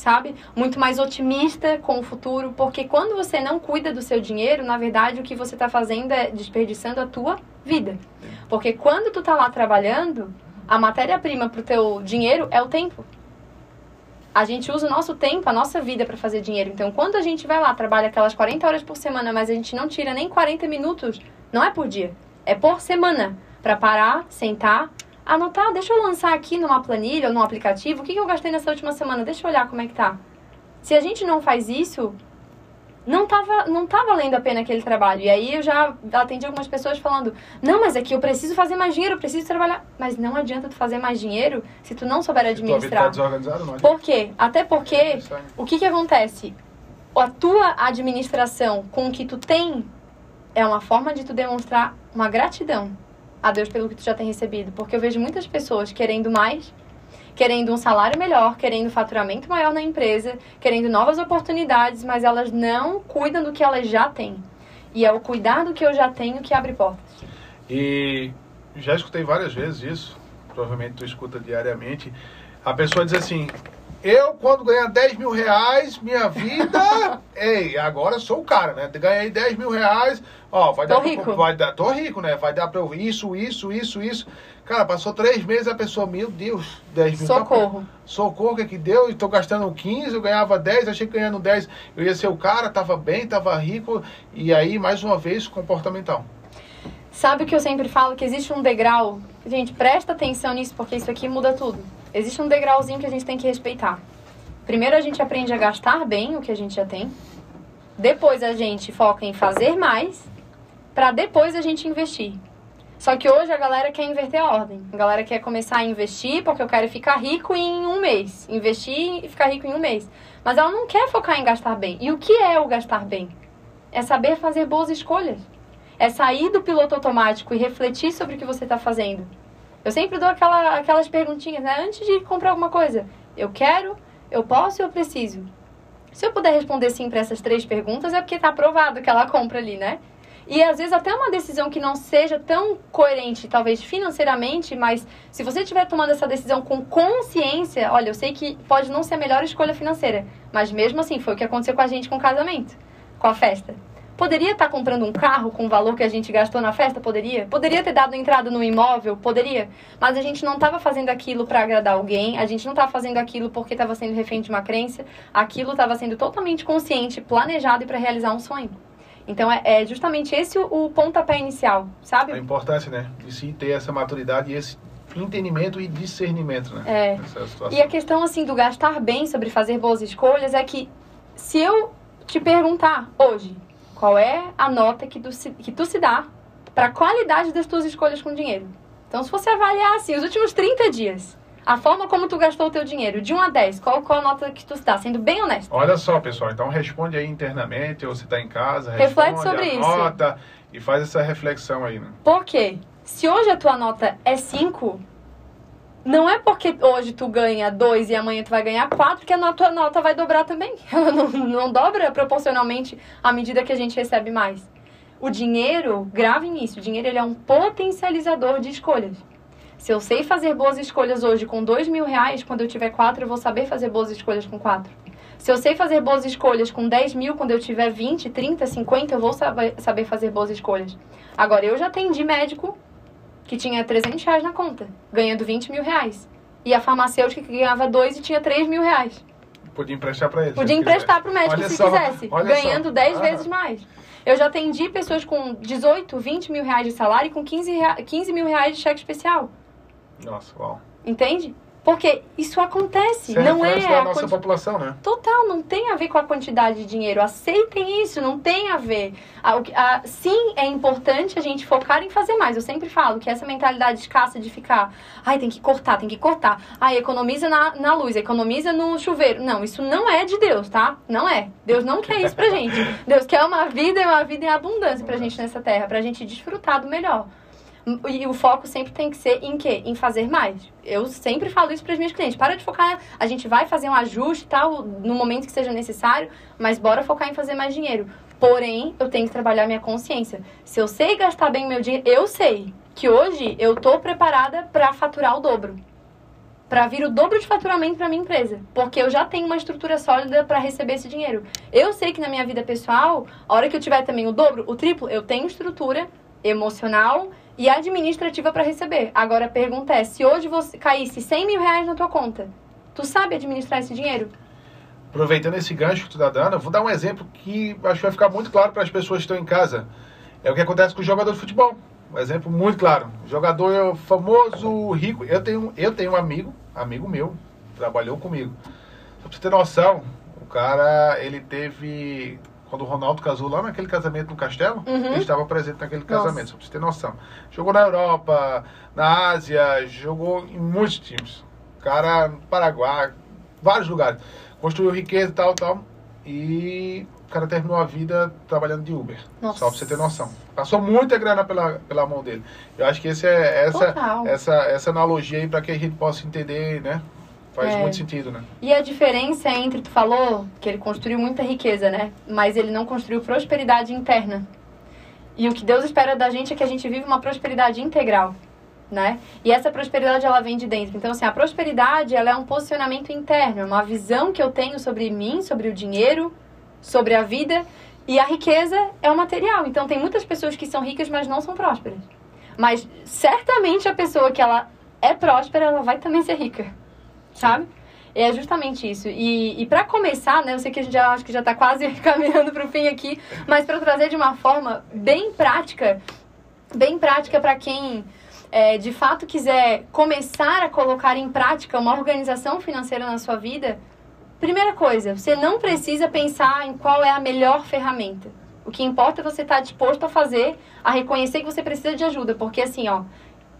sabe? Muito mais otimista com o futuro, porque quando você não cuida do seu dinheiro, na verdade o que você está fazendo é desperdiçando a tua vida. Porque quando tu tá lá trabalhando, a matéria-prima pro teu dinheiro é o tempo. A gente usa o nosso tempo, a nossa vida para fazer dinheiro. Então, quando a gente vai lá, trabalha aquelas 40 horas por semana, mas a gente não tira nem 40 minutos, não é por dia, é por semana, para parar, sentar, anotar, deixa eu lançar aqui numa planilha ou num aplicativo, o que, que eu gastei nessa última semana, deixa eu olhar como é que tá. Se a gente não faz isso, não tava, não tá valendo a pena aquele trabalho. E aí eu já atendi algumas pessoas falando: "Não, mas é que eu preciso fazer mais dinheiro, eu preciso trabalhar". Mas não adianta tu fazer mais dinheiro se tu não souber administrar. Tá não Por quê? Até porque o que que acontece? A tua administração com o que tu tem é uma forma de tu demonstrar uma gratidão a Deus pelo que tu já tem recebido, porque eu vejo muitas pessoas querendo mais querendo um salário melhor, querendo faturamento maior na empresa, querendo novas oportunidades, mas elas não cuidam do que elas já têm. E é o cuidar do que eu já tenho que abre portas. E já escutei várias vezes isso, provavelmente tu escuta diariamente. A pessoa diz assim: eu, quando ganhar 10 mil reais, minha vida. ei, agora sou o cara, né? Ganhei 10 mil reais, ó, vai tô dar. Rico. vai dar. Tô rico, né? Vai dar pra eu isso, isso, isso, isso. Cara, passou três meses a pessoa, meu Deus, 10 mil. Tá Socorro. Tá, socorro, o que é que deu? Estou gastando 15, eu ganhava 10, achei que ganhando 10 eu ia ser o cara, tava bem, tava rico. E aí, mais uma vez, comportamental. Sabe o que eu sempre falo? Que existe um degrau. Gente, presta atenção nisso, porque isso aqui muda tudo existe um degrauzinho que a gente tem que respeitar. Primeiro a gente aprende a gastar bem o que a gente já tem. Depois a gente foca em fazer mais, para depois a gente investir. Só que hoje a galera quer inverter a ordem. A galera quer começar a investir porque eu quero ficar rico em um mês. Investir e ficar rico em um mês. Mas ela não quer focar em gastar bem. E o que é o gastar bem? É saber fazer boas escolhas. É sair do piloto automático e refletir sobre o que você está fazendo. Eu sempre dou aquela, aquelas perguntinhas, né? Antes de comprar alguma coisa. Eu quero, eu posso e eu preciso. Se eu puder responder sim para essas três perguntas, é porque está aprovado aquela compra ali, né? E às vezes até uma decisão que não seja tão coerente, talvez financeiramente, mas se você estiver tomando essa decisão com consciência, olha, eu sei que pode não ser a melhor escolha financeira, mas mesmo assim foi o que aconteceu com a gente com o casamento, com a festa. Poderia estar comprando um carro com o valor que a gente gastou na festa? Poderia. Poderia ter dado entrada no imóvel? Poderia. Mas a gente não estava fazendo aquilo para agradar alguém, a gente não estava fazendo aquilo porque estava sendo refém de uma crença, aquilo estava sendo totalmente consciente, planejado e para realizar um sonho. Então é, é, justamente esse o, o pontapé inicial, sabe? A importância, né? De se ter essa maturidade e esse entendimento e discernimento, né? É. E a questão, assim, do gastar bem sobre fazer boas escolhas é que se eu te perguntar hoje, qual é a nota que tu se, que tu se dá para a qualidade das tuas escolhas com dinheiro. Então, se você avaliar assim, os últimos 30 dias, a forma como tu gastou o teu dinheiro, de 1 a 10, qual, qual a nota que tu se dá, sendo bem honesto? Olha só, pessoal, então responde aí internamente, ou você está em casa, Reflete sobre isso. e faz essa reflexão aí, né? Por quê? Se hoje a tua nota é 5, não é porque hoje tu ganha 2 e amanhã tu vai ganhar 4 que a tua nota vai dobrar também. Ela não, não dobra proporcionalmente à medida que a gente recebe mais. O dinheiro, grave nisso, o dinheiro ele é um potencializador de escolhas. Se eu sei fazer boas escolhas hoje com 2 mil reais, quando eu tiver 4 eu vou saber fazer boas escolhas com 4. Se eu sei fazer boas escolhas com 10 mil, quando eu tiver 20, 30, 50, eu vou saber fazer boas escolhas. Agora, eu já atendi médico que tinha 300 reais na conta, ganhando 20 mil reais. E a farmacêutica que ganhava 2 e tinha 3 mil reais. Podia emprestar para ele. Podia emprestar para o médico olha se só, quisesse, ganhando só. 10 ah. vezes mais. Eu já atendi pessoas com 18, 20 mil reais de salário e com 15, rea... 15 mil reais de cheque especial. Nossa, uau. Entende? Porque isso acontece, não é a nossa quanti... população, né? Total, não tem a ver com a quantidade de dinheiro. Aceitem isso, não tem a ver. A, a, sim, é importante a gente focar em fazer mais. Eu sempre falo que essa mentalidade escassa de ficar, ai, tem que cortar, tem que cortar. Ai, economiza na, na luz, economiza no chuveiro. Não, isso não é de Deus, tá? Não é. Deus não quer isso pra gente. Deus quer uma vida e uma vida em abundância pra gente nessa terra, pra gente desfrutar do melhor. E o foco sempre tem que ser em quê? Em fazer mais. Eu sempre falo isso para as minhas clientes. Para de focar, a gente vai fazer um ajuste tal no momento que seja necessário, mas bora focar em fazer mais dinheiro. Porém, eu tenho que trabalhar minha consciência. Se eu sei gastar bem meu dinheiro, eu sei que hoje eu tô preparada para faturar o dobro. Para vir o dobro de faturamento para minha empresa, porque eu já tenho uma estrutura sólida para receber esse dinheiro. Eu sei que na minha vida pessoal, a hora que eu tiver também o dobro, o triplo, eu tenho estrutura emocional e administrativa para receber. Agora a pergunta é: se hoje você caísse 100 mil reais na tua conta, tu sabe administrar esse dinheiro? Aproveitando esse gancho que tu está dando, vou dar um exemplo que acho que vai ficar muito claro para as pessoas que estão em casa. É o que acontece com o jogador de futebol. Um exemplo muito claro. Jogador famoso, rico. Eu tenho, eu tenho um amigo, amigo meu, trabalhou comigo. Só pra você ter noção, o cara, ele teve quando o Ronaldo casou lá naquele casamento no Castelo, uhum. ele estava presente naquele casamento, Nossa. só pra você ter noção. Jogou na Europa, na Ásia, jogou em muitos times. Cara, no Paraguai, vários lugares. Construiu riqueza e tal, tal. E o cara terminou a vida trabalhando de Uber. Nossa. Só pra você ter noção. Passou muita grana pela, pela mão dele. Eu acho que esse é, essa, essa, essa analogia aí para que a gente possa entender, né? Faz é. muito sentido, né? E a diferença entre, tu falou que ele construiu muita riqueza, né? Mas ele não construiu prosperidade interna. E o que Deus espera da gente é que a gente viva uma prosperidade integral, né? E essa prosperidade, ela vem de dentro. Então, assim, a prosperidade, ela é um posicionamento interno, é uma visão que eu tenho sobre mim, sobre o dinheiro, sobre a vida. E a riqueza é o material. Então, tem muitas pessoas que são ricas, mas não são prósperas. Mas, certamente, a pessoa que ela é próspera, ela vai também ser rica sabe? É justamente isso. E, e para começar, né, eu sei que a gente já acho que já está quase caminhando para o fim aqui, mas para trazer de uma forma bem prática, bem prática para quem é, de fato quiser começar a colocar em prática uma organização financeira na sua vida, primeira coisa, você não precisa pensar em qual é a melhor ferramenta. O que importa é você estar tá disposto a fazer, a reconhecer que você precisa de ajuda, porque assim, ó,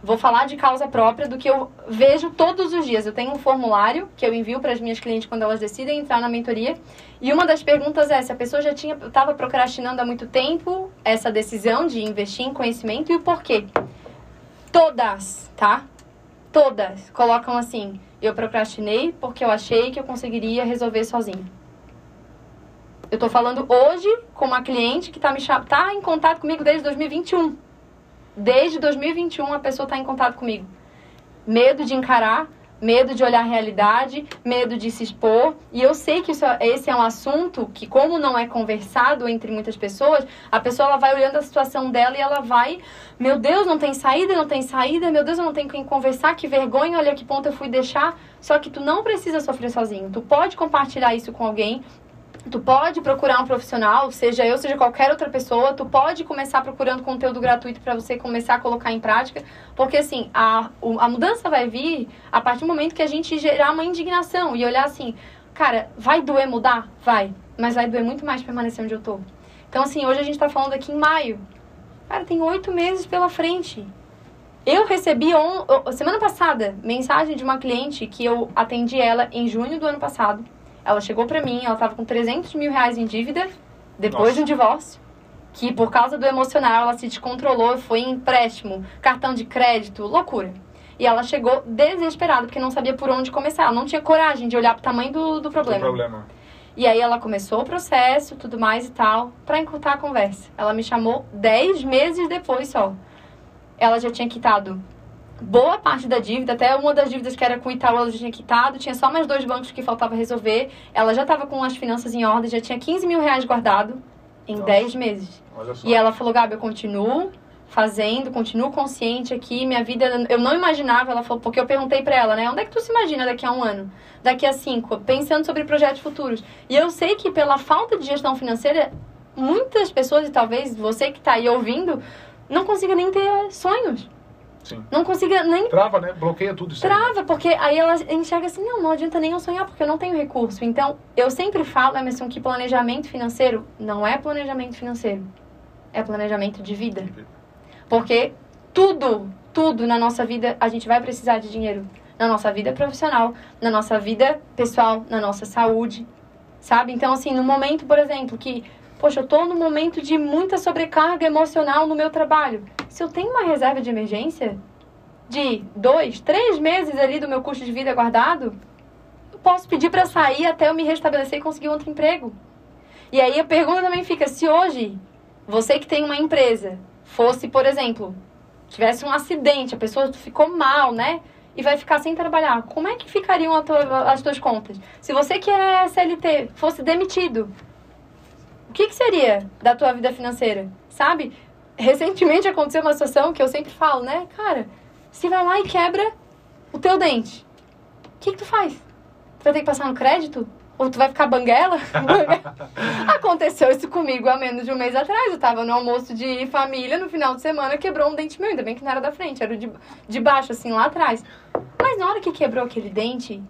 Vou falar de causa própria do que eu vejo todos os dias. Eu tenho um formulário que eu envio para as minhas clientes quando elas decidem entrar na mentoria. E uma das perguntas é se a pessoa já tinha estava procrastinando há muito tempo essa decisão de investir em conhecimento e o porquê. Todas, tá? todas colocam assim: eu procrastinei porque eu achei que eu conseguiria resolver sozinho. Eu tô falando hoje com uma cliente que tá, me, tá em contato comigo desde 2021. Desde 2021 a pessoa tá em contato comigo. Medo de encarar, medo de olhar a realidade, medo de se expor. E eu sei que isso, é, esse é um assunto que, como não é conversado entre muitas pessoas, a pessoa ela vai olhando a situação dela e ela vai, meu Deus, não tem saída, não tem saída, meu Deus, eu não tenho quem conversar, que vergonha, olha que ponto eu fui deixar. Só que tu não precisa sofrer sozinho. Tu pode compartilhar isso com alguém Tu pode procurar um profissional, seja eu, seja qualquer outra pessoa, tu pode começar procurando conteúdo gratuito para você começar a colocar em prática, porque assim, a, a mudança vai vir a partir do momento que a gente gerar uma indignação e olhar assim, cara, vai doer mudar? Vai, mas vai doer muito mais permanecer onde eu tô. Então assim, hoje a gente tá falando aqui em maio. Cara, tem oito meses pela frente. Eu recebi on, semana passada mensagem de uma cliente que eu atendi ela em junho do ano passado ela chegou pra mim, ela tava com 300 mil reais em dívida, depois Nossa. de um divórcio. Que por causa do emocional ela se descontrolou, foi em empréstimo, cartão de crédito, loucura. E ela chegou desesperada, porque não sabia por onde começar. Ela não tinha coragem de olhar pro tamanho do, do problema. problema. E aí ela começou o processo, tudo mais e tal, pra encurtar a conversa. Ela me chamou 10 meses depois só. Ela já tinha quitado boa parte da dívida, até uma das dívidas que era com o Itaú, ela já tinha quitado, tinha só mais dois bancos que faltava resolver. Ela já estava com as finanças em ordem, já tinha 15 mil reais guardado em Nossa. 10 meses. E ela falou, Gabi, eu continuo fazendo, continuo consciente aqui, minha vida, eu não imaginava, ela falou, porque eu perguntei para ela, né, onde é que tu se imagina daqui a um ano, daqui a cinco, pensando sobre projetos futuros. E eu sei que pela falta de gestão financeira, muitas pessoas, e talvez você que está aí ouvindo, não consiga nem ter sonhos. Sim. Não consiga nem. Trava, né? Bloqueia tudo isso. Trava, aí. porque aí ela enxerga assim: não, não adianta nem eu sonhar, porque eu não tenho recurso. Então, eu sempre falo, Emerson, que planejamento financeiro não é planejamento financeiro, é planejamento de vida. Porque tudo, tudo na nossa vida a gente vai precisar de dinheiro. Na nossa vida profissional, na nossa vida pessoal, na nossa saúde. Sabe? Então, assim, no momento, por exemplo, que Poxa, eu estou num momento de muita sobrecarga emocional no meu trabalho. Se eu tenho uma reserva de emergência de dois, três meses ali do meu custo de vida guardado, eu posso pedir para sair até eu me restabelecer e conseguir outro emprego. E aí a pergunta também fica: se hoje você que tem uma empresa fosse, por exemplo, tivesse um acidente, a pessoa ficou mal, né? E vai ficar sem trabalhar, como é que ficariam tua, as tuas contas? Se você que é CLT fosse demitido, o que, que seria da tua vida financeira? Sabe? Recentemente aconteceu uma situação que eu sempre falo, né? Cara, se vai lá e quebra o teu dente, o que, que tu faz? Tu vai ter que passar no crédito? Ou tu vai ficar banguela? Aconteceu isso comigo há menos de um mês atrás. Eu tava no almoço de família no final de semana, quebrou um dente meu. Ainda bem que não era da frente, era de, de baixo, assim, lá atrás. Mas na hora que quebrou aquele dente,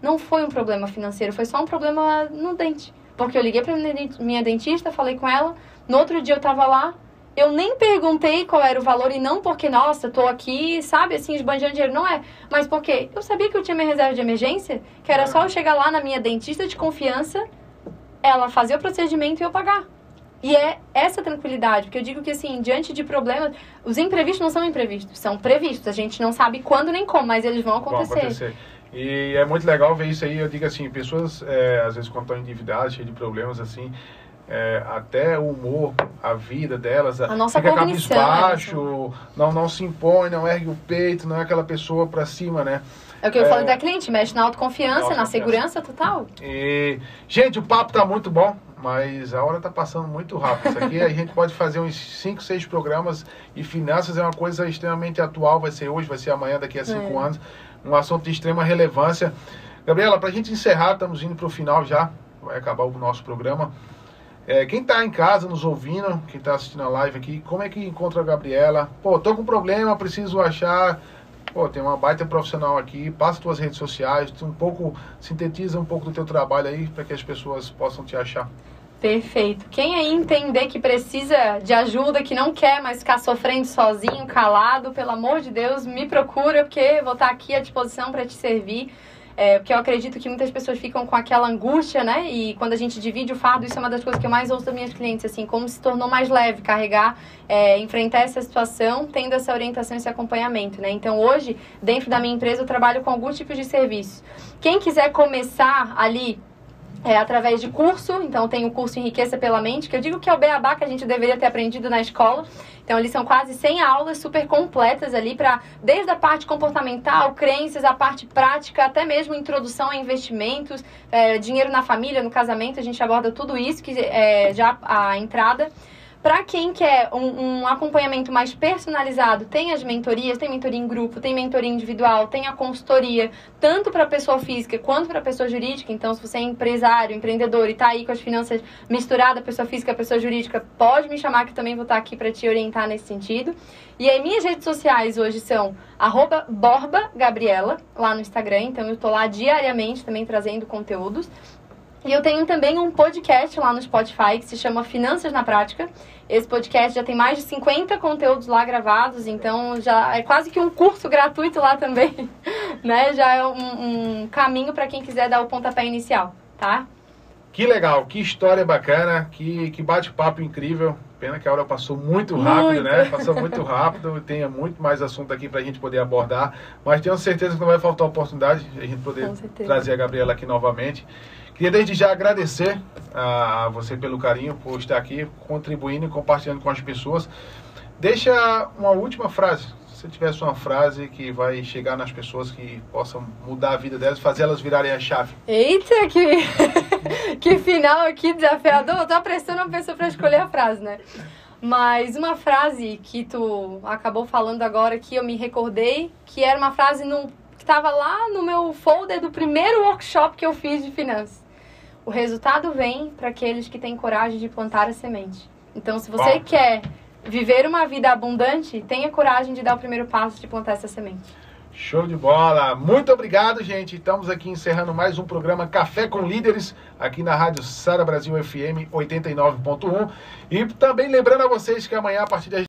não foi um problema financeiro, foi só um problema no dente. Porque eu liguei pra minha dentista, falei com ela. No outro dia eu tava lá. Eu nem perguntei qual era o valor e não porque, nossa, tô aqui, sabe, assim, esbanjando dinheiro. Não é. Mas porque eu sabia que eu tinha minha reserva de emergência, que era só eu chegar lá na minha dentista de confiança, ela fazer o procedimento e eu pagar. E é essa tranquilidade, porque eu digo que, assim, diante de problemas, os imprevistos não são imprevistos, são previstos. A gente não sabe quando nem como, mas eles vão acontecer. Vão acontecer. E é muito legal ver isso aí. Eu digo assim, pessoas, é, às vezes, quando estão endividadas, cheias de problemas, assim, é, até o humor, a vida delas, a nossa fica cabisbaixo, não, não se impõe, não ergue o peito, não é aquela pessoa pra cima, né? É o que eu é, falo da cliente, mexe na autoconfiança, na segurança total. E, gente, o papo tá muito bom, mas a hora tá passando muito rápido. Isso aqui a gente pode fazer uns 5, 6 programas e finanças é uma coisa extremamente atual, vai ser hoje, vai ser amanhã, daqui a 5 é. anos um assunto de extrema relevância. Gabriela, para a gente encerrar, estamos indo para o final já, vai acabar o nosso programa. É, quem está em casa nos ouvindo, quem está assistindo a live aqui, como é que encontra a Gabriela? Pô, tô com problema, preciso achar. Pô, tem uma baita profissional aqui, passa tuas redes sociais, um pouco, sintetiza um pouco do teu trabalho aí para que as pessoas possam te achar. Perfeito. Quem aí entender que precisa de ajuda, que não quer mais ficar sofrendo sozinho, calado, pelo amor de Deus, me procura, porque vou estar aqui à disposição para te servir. É, porque eu acredito que muitas pessoas ficam com aquela angústia, né? E quando a gente divide o fardo, isso é uma das coisas que eu mais ouço das minhas clientes, assim, como se tornou mais leve carregar, é, enfrentar essa situação, tendo essa orientação, esse acompanhamento, né? Então, hoje, dentro da minha empresa, eu trabalho com alguns tipos de serviços. Quem quiser começar ali é, através de curso, então tem o curso Enriqueça pela Mente, que eu digo que é o beabá que a gente deveria ter aprendido na escola. Então, eles são quase 100 aulas super completas ali para desde a parte comportamental, crenças, a parte prática, até mesmo introdução a investimentos, é, dinheiro na família, no casamento, a gente aborda tudo isso, que é já a entrada. Para quem quer um, um, acompanhamento mais personalizado, tem as mentorias, tem mentoria em grupo, tem mentoria individual, tem a consultoria, tanto para pessoa física quanto para pessoa jurídica. Então, se você é empresário, empreendedor e está aí com as finanças misturadas, pessoa física, pessoa jurídica, pode me chamar que também vou estar tá aqui para te orientar nesse sentido. E aí, minhas redes sociais hoje são @borba_gabriela lá no Instagram. Então, eu tô lá diariamente também trazendo conteúdos. E eu tenho também um podcast lá no Spotify que se chama Finanças na Prática. Esse podcast já tem mais de 50 conteúdos lá gravados, então já é quase que um curso gratuito lá também, né? Já é um, um caminho para quem quiser dar o pontapé inicial, tá? Que legal, que história bacana, que, que bate-papo incrível. Pena que a hora passou muito rápido, muito. né? Passou muito rápido. Tem muito mais assunto aqui para a gente poder abordar. Mas tenho certeza que não vai faltar oportunidade de a gente poder trazer a Gabriela aqui novamente. Queria desde já agradecer a você pelo carinho, por estar aqui contribuindo e compartilhando com as pessoas. Deixa uma última frase. Se tivesse uma frase que vai chegar nas pessoas que possam mudar a vida delas, fazer elas virarem a chave. Eita, que, que final aqui desafiador. Eu tô apressando uma pessoa para escolher a frase, né? Mas uma frase que tu acabou falando agora que eu me recordei, que era uma frase no, que estava lá no meu folder do primeiro workshop que eu fiz de finanças. O resultado vem para aqueles que têm coragem de plantar a semente. Então, se você Bom. quer viver uma vida abundante, tenha coragem de dar o primeiro passo de plantar essa semente. Show de bola! Muito obrigado, gente. Estamos aqui encerrando mais um programa Café com Líderes, aqui na Rádio Sara Brasil FM 89.1. E também lembrando a vocês que amanhã, a partir das